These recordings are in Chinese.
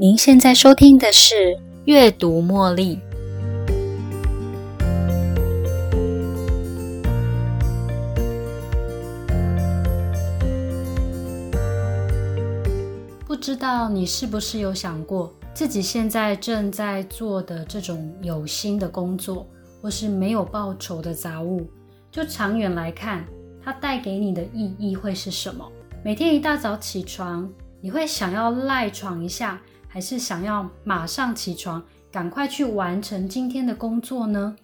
您现在收听的是《阅读茉莉》。不知道你是不是有想过，自己现在正在做的这种有心的工作，或是没有报酬的杂物，就长远来看，它带给你的意义会是什么？每天一大早起床，你会想要赖床一下？还是想要马上起床，赶快去完成今天的工作呢？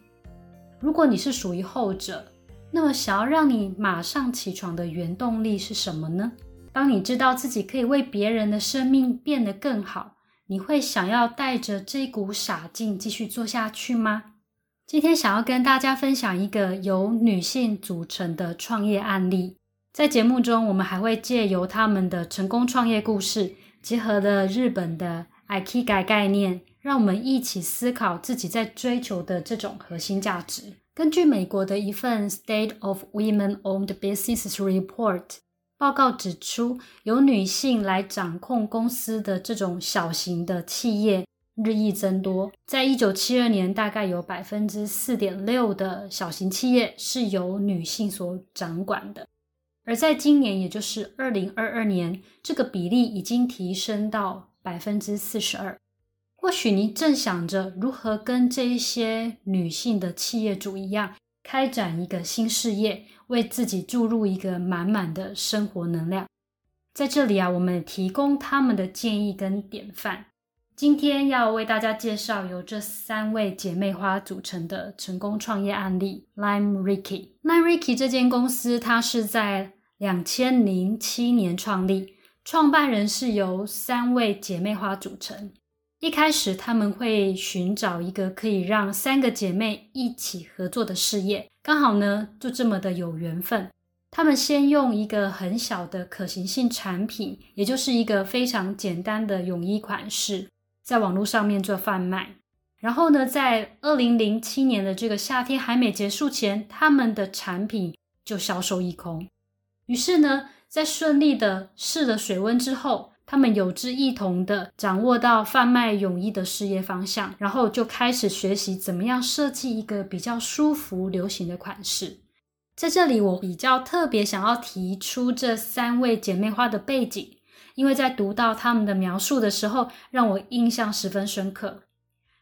如果你是属于后者，那么想要让你马上起床的原动力是什么呢？当你知道自己可以为别人的生命变得更好，你会想要带着这股傻劲继续做下去吗？今天想要跟大家分享一个由女性组成的创业案例，在节目中，我们还会借由他们的成功创业故事。结合了日本的 Ikigai 概念，让我们一起思考自己在追求的这种核心价值。根据美国的一份 State of Women-Owned Businesses Report 报告指出，由女性来掌控公司的这种小型的企业日益增多。在一九七二年，大概有百分之四点六的小型企业是由女性所掌管的。而在今年，也就是二零二二年，这个比例已经提升到百分之四十二。或许你正想着如何跟这一些女性的企业主一样，开展一个新事业，为自己注入一个满满的生活能量。在这里啊，我们提供他们的建议跟典范。今天要为大家介绍由这三位姐妹花组成的成功创业案例。Lime Ricky。Lime Ricky 这间公司，它是在两千零七年创立，创办人是由三位姐妹花组成。一开始，他们会寻找一个可以让三个姐妹一起合作的事业。刚好呢，就这么的有缘分。他们先用一个很小的可行性产品，也就是一个非常简单的泳衣款式。在网络上面做贩卖，然后呢，在二零零七年的这个夏天还没结束前，他们的产品就销售一空。于是呢，在顺利的试了水温之后，他们有志一同的掌握到贩卖泳衣的事业方向，然后就开始学习怎么样设计一个比较舒服、流行的款式。在这里，我比较特别想要提出这三位姐妹花的背景。因为在读到他们的描述的时候，让我印象十分深刻。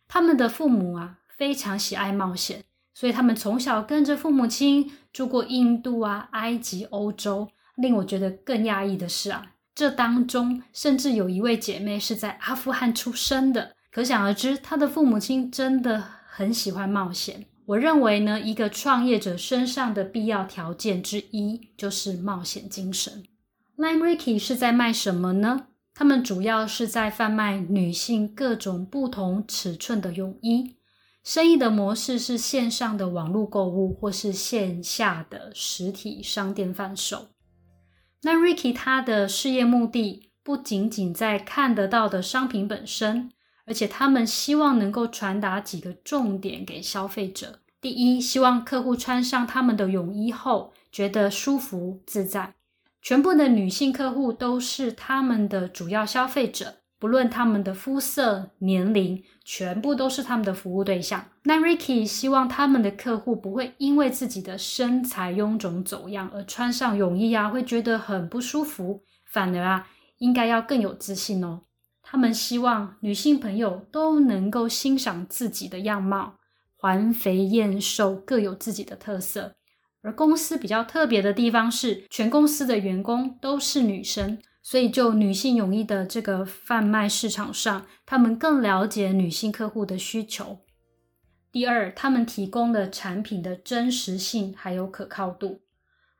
他们的父母啊，非常喜爱冒险，所以他们从小跟着父母亲住过印度啊、埃及、欧洲。令我觉得更讶异的是啊，这当中甚至有一位姐妹是在阿富汗出生的。可想而知，她的父母亲真的很喜欢冒险。我认为呢，一个创业者身上的必要条件之一就是冒险精神。Lime Ricky 是在卖什么呢？他们主要是在贩卖女性各种不同尺寸的泳衣。生意的模式是线上的网络购物，或是线下的实体商店贩售。那 Ricky 他的事业目的不仅仅在看得到的商品本身，而且他们希望能够传达几个重点给消费者。第一，希望客户穿上他们的泳衣后，觉得舒服自在。全部的女性客户都是他们的主要消费者，不论他们的肤色、年龄，全部都是他们的服务对象。那 Ricky 希望他们的客户不会因为自己的身材臃肿走样而穿上泳衣啊，会觉得很不舒服。反而啊，应该要更有自信哦。他们希望女性朋友都能够欣赏自己的样貌，环肥燕瘦各有自己的特色。而公司比较特别的地方是，全公司的员工都是女生，所以就女性泳衣的这个贩卖市场上，他们更了解女性客户的需求。第二，他们提供的产品的真实性还有可靠度。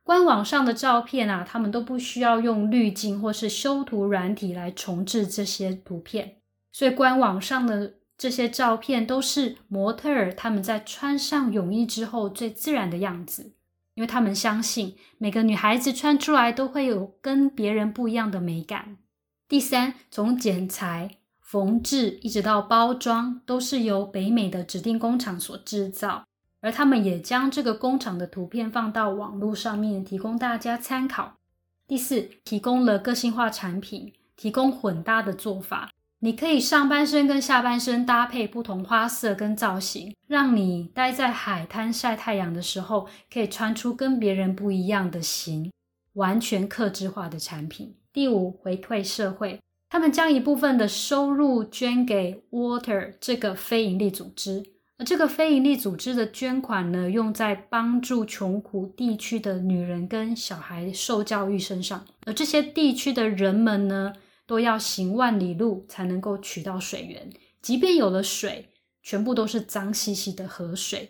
官网上的照片啊，他们都不需要用滤镜或是修图软体来重置这些图片，所以官网上的这些照片都是模特儿他们在穿上泳衣之后最自然的样子。因为他们相信每个女孩子穿出来都会有跟别人不一样的美感。第三，从剪裁、缝制一直到包装，都是由北美的指定工厂所制造，而他们也将这个工厂的图片放到网络上面，提供大家参考。第四，提供了个性化产品，提供混搭的做法，你可以上半身跟下半身搭配不同花色跟造型，让你待在海滩晒太阳的时候，可以穿出跟别人不一样的型，完全克制化的产品。第五，回馈社会，他们将一部分的收入捐给 Water 这个非营利组织，而这个非营利组织的捐款呢，用在帮助穷苦地区的女人跟小孩受教育身上，而这些地区的人们呢？都要行万里路才能够取到水源，即便有了水，全部都是脏兮兮的河水，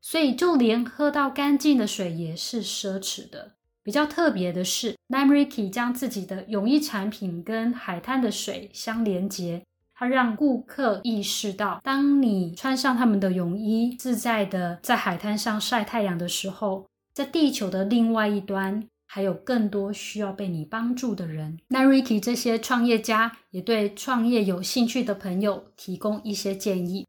所以就连喝到干净的水也是奢侈的。比较特别的是，Namriki 将自己的泳衣产品跟海滩的水相连接，它让顾客意识到，当你穿上他们的泳衣，自在的在海滩上晒太阳的时候，在地球的另外一端。还有更多需要被你帮助的人。那 Ricky 这些创业家也对创业有兴趣的朋友提供一些建议：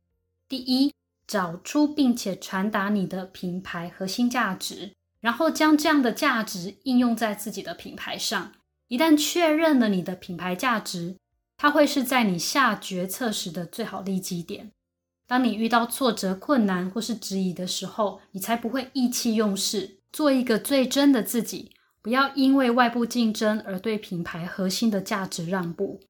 第一，找出并且传达你的品牌核心价值，然后将这样的价值应用在自己的品牌上。一旦确认了你的品牌价值，它会是在你下决策时的最好利基点。当你遇到挫折、困难或是质疑的时候，你才不会意气用事，做一个最真的自己。不要因为外部竞争而对品牌核心的价值让步。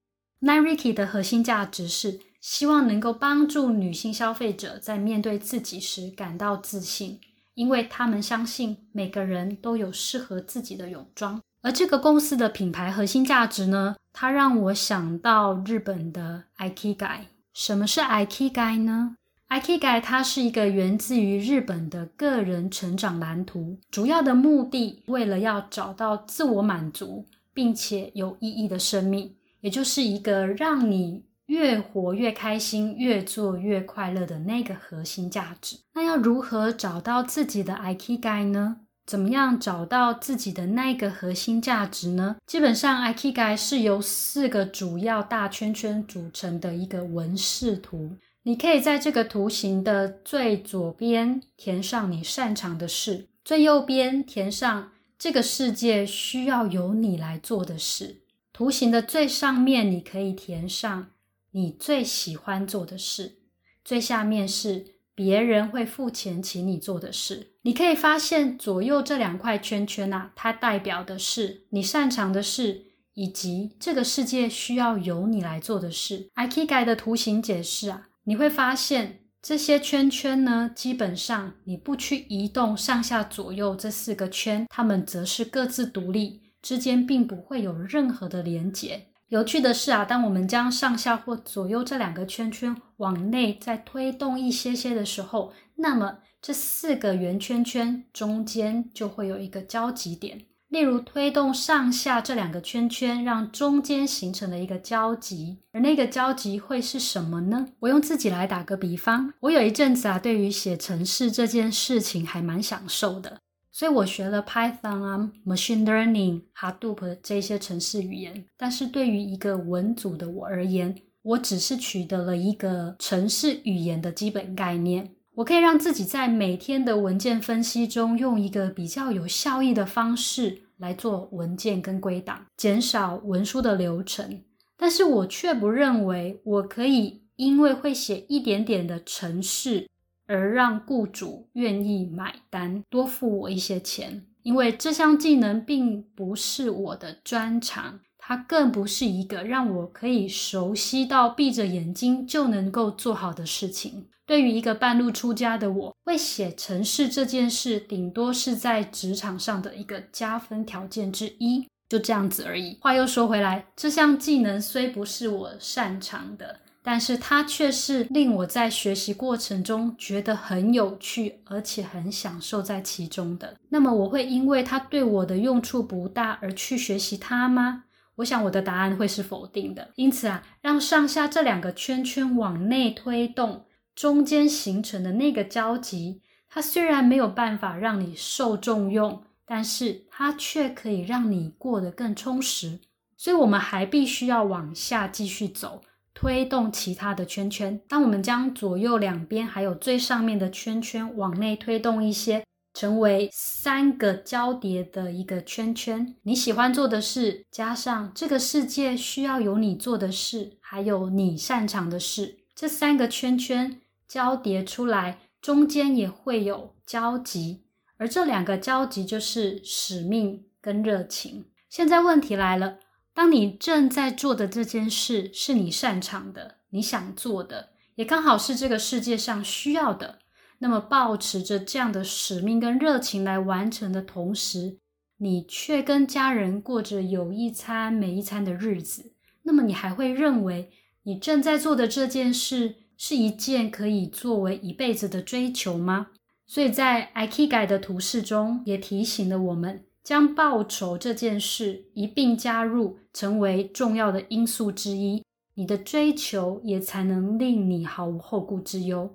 NARIKI 的核心价值是希望能够帮助女性消费者在面对自己时感到自信，因为他们相信每个人都有适合自己的泳装。而这个公司的品牌核心价值呢，它让我想到日本的 Ikigai。什么是 Ikigai 呢？Ikigai 它是一个源自于日本的个人成长蓝图，主要的目的为了要找到自我满足并且有意义的生命，也就是一个让你越活越开心、越做越快乐的那个核心价值。那要如何找到自己的 Ikigai 呢？怎么样找到自己的那个核心价值呢？基本上，Ikigai 是由四个主要大圈圈组成的一个纹饰图。你可以在这个图形的最左边填上你擅长的事，最右边填上这个世界需要由你来做的事。图形的最上面，你可以填上你最喜欢做的事，最下面是别人会付钱请你做的事。你可以发现左右这两块圈圈啊，它代表的是你擅长的事，以及这个世界需要由你来做的事。IKEA 的图形解释啊。你会发现这些圈圈呢，基本上你不去移动上下左右这四个圈，它们则是各自独立，之间并不会有任何的连接。有趣的是啊，当我们将上下或左右这两个圈圈往内再推动一些些的时候，那么这四个圆圈圈中间就会有一个交集点。例如推动上下这两个圈圈，让中间形成了一个交集，而那个交集会是什么呢？我用自己来打个比方，我有一阵子啊，对于写程式这件事情还蛮享受的，所以我学了 Python 啊、Machine Learning、Hadoop 这些程式语言。但是对于一个文组的我而言，我只是取得了一个程式语言的基本概念。我可以让自己在每天的文件分析中，用一个比较有效益的方式来做文件跟归档，减少文书的流程。但是我却不认为我可以因为会写一点点的程式，而让雇主愿意买单，多付我一些钱。因为这项技能并不是我的专长，它更不是一个让我可以熟悉到闭着眼睛就能够做好的事情。对于一个半路出家的我，会写程式这件事，顶多是在职场上的一个加分条件之一，就这样子而已。话又说回来，这项技能虽不是我擅长的，但是它却是令我在学习过程中觉得很有趣，而且很享受在其中的。那么，我会因为它对我的用处不大而去学习它吗？我想我的答案会是否定的。因此啊，让上下这两个圈圈往内推动。中间形成的那个交集，它虽然没有办法让你受重用，但是它却可以让你过得更充实。所以，我们还必须要往下继续走，推动其他的圈圈。当我们将左右两边还有最上面的圈圈往内推动一些，成为三个交叠的一个圈圈。你喜欢做的事，加上这个世界需要有你做的事，还有你擅长的事，这三个圈圈交叠出来，中间也会有交集，而这两个交集就是使命跟热情。现在问题来了，当你正在做的这件事是你擅长的，你想做的，也刚好是这个世界上需要的。那么，保持着这样的使命跟热情来完成的同时，你却跟家人过着有一餐没一餐的日子，那么你还会认为你正在做的这件事是一件可以作为一辈子的追求吗？所以在 IKEA 的图示中也提醒了我们，将报酬这件事一并加入，成为重要的因素之一，你的追求也才能令你毫无后顾之忧。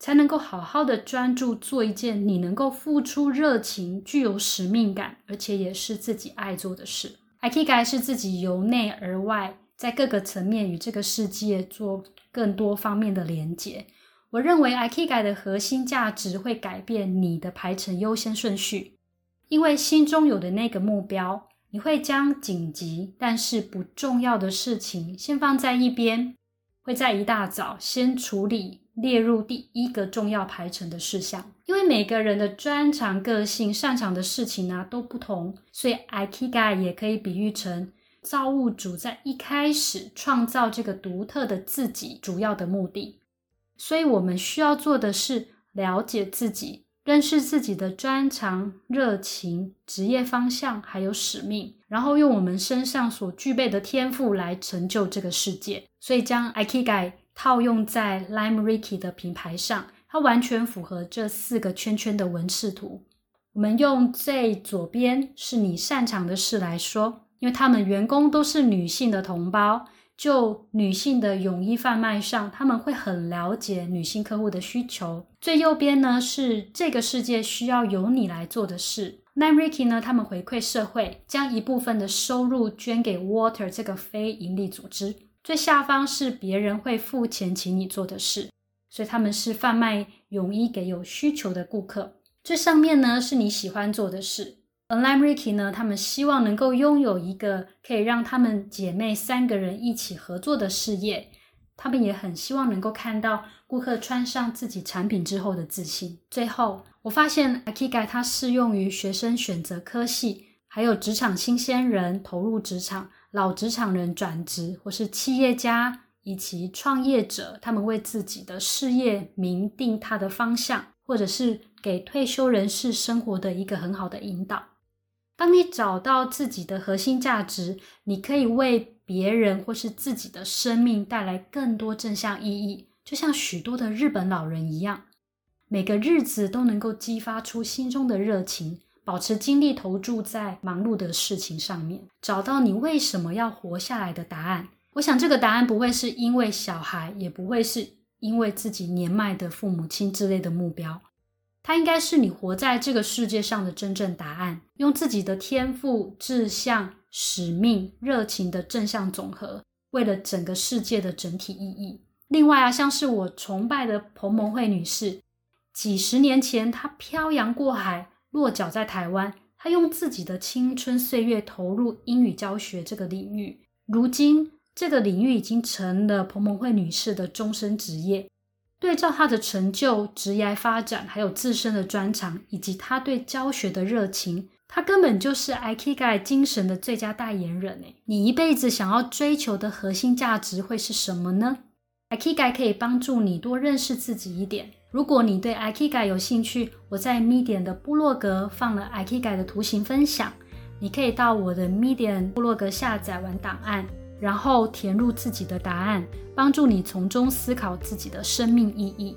才能够好好的专注做一件你能够付出热情、具有使命感，而且也是自己爱做的事。IKEA 是自己由内而外，在各个层面与这个世界做更多方面的连接。我认为 IKEA 的核心价值会改变你的排程优先顺序，因为心中有的那个目标，你会将紧急但是不重要的事情先放在一边，会在一大早先处理。列入第一个重要排程的事项，因为每个人的专长、个性、擅长的事情呢都不同，所以 IKEA 也可以比喻成造物主在一开始创造这个独特的自己主要的目的。所以我们需要做的是了解自己，认识自己的专长、热情、职业方向还有使命，然后用我们身上所具备的天赋来成就这个世界。所以将 IKEA。套用在 Lime Ricky 的品牌上，它完全符合这四个圈圈的纹饰图。我们用最左边是你擅长的事来说，因为他们员工都是女性的同胞，就女性的泳衣贩卖上，他们会很了解女性客户的需求。最右边呢是这个世界需要由你来做的事。Lime Ricky 呢，他们回馈社会，将一部分的收入捐给 Water 这个非营利组织。最下方是别人会付钱请你做的事，所以他们是贩卖泳衣给有需求的顾客。最上面呢是你喜欢做的事。而 Lime Ricky 呢，他们希望能够拥有一个可以让他们姐妹三个人一起合作的事业。他们也很希望能够看到顾客穿上自己产品之后的自信。最后，我发现 Akiga 它适用于学生选择科系，还有职场新鲜人投入职场。老职场人转职，或是企业家以及创业者，他们为自己的事业明定他的方向，或者是给退休人士生活的一个很好的引导。当你找到自己的核心价值，你可以为别人或是自己的生命带来更多正向意义，就像许多的日本老人一样，每个日子都能够激发出心中的热情。保持精力投注在忙碌的事情上面，找到你为什么要活下来的答案。我想这个答案不会是因为小孩，也不会是因为自己年迈的父母亲之类的目标，它应该是你活在这个世界上的真正答案。用自己的天赋、志向、使命、热情的正向总和，为了整个世界的整体意义。另外啊，像是我崇拜的彭蒙慧女士，几十年前她漂洋过海。落脚在台湾，他用自己的青春岁月投入英语教学这个领域。如今，这个领域已经成了彭蒙慧女士的终身职业。对照她的成就、职业发展，还有自身的专长，以及她对教学的热情，她根本就是 IKEA 精神的最佳代言人。诶，你一辈子想要追求的核心价值会是什么呢？IKEA 可以帮助你多认识自己一点。如果你对 IKEA 有兴趣，我在 Medium 的部落格放了 IKEA 的图形分享，你可以到我的 Medium 部落格下载完档案，然后填入自己的答案，帮助你从中思考自己的生命意义。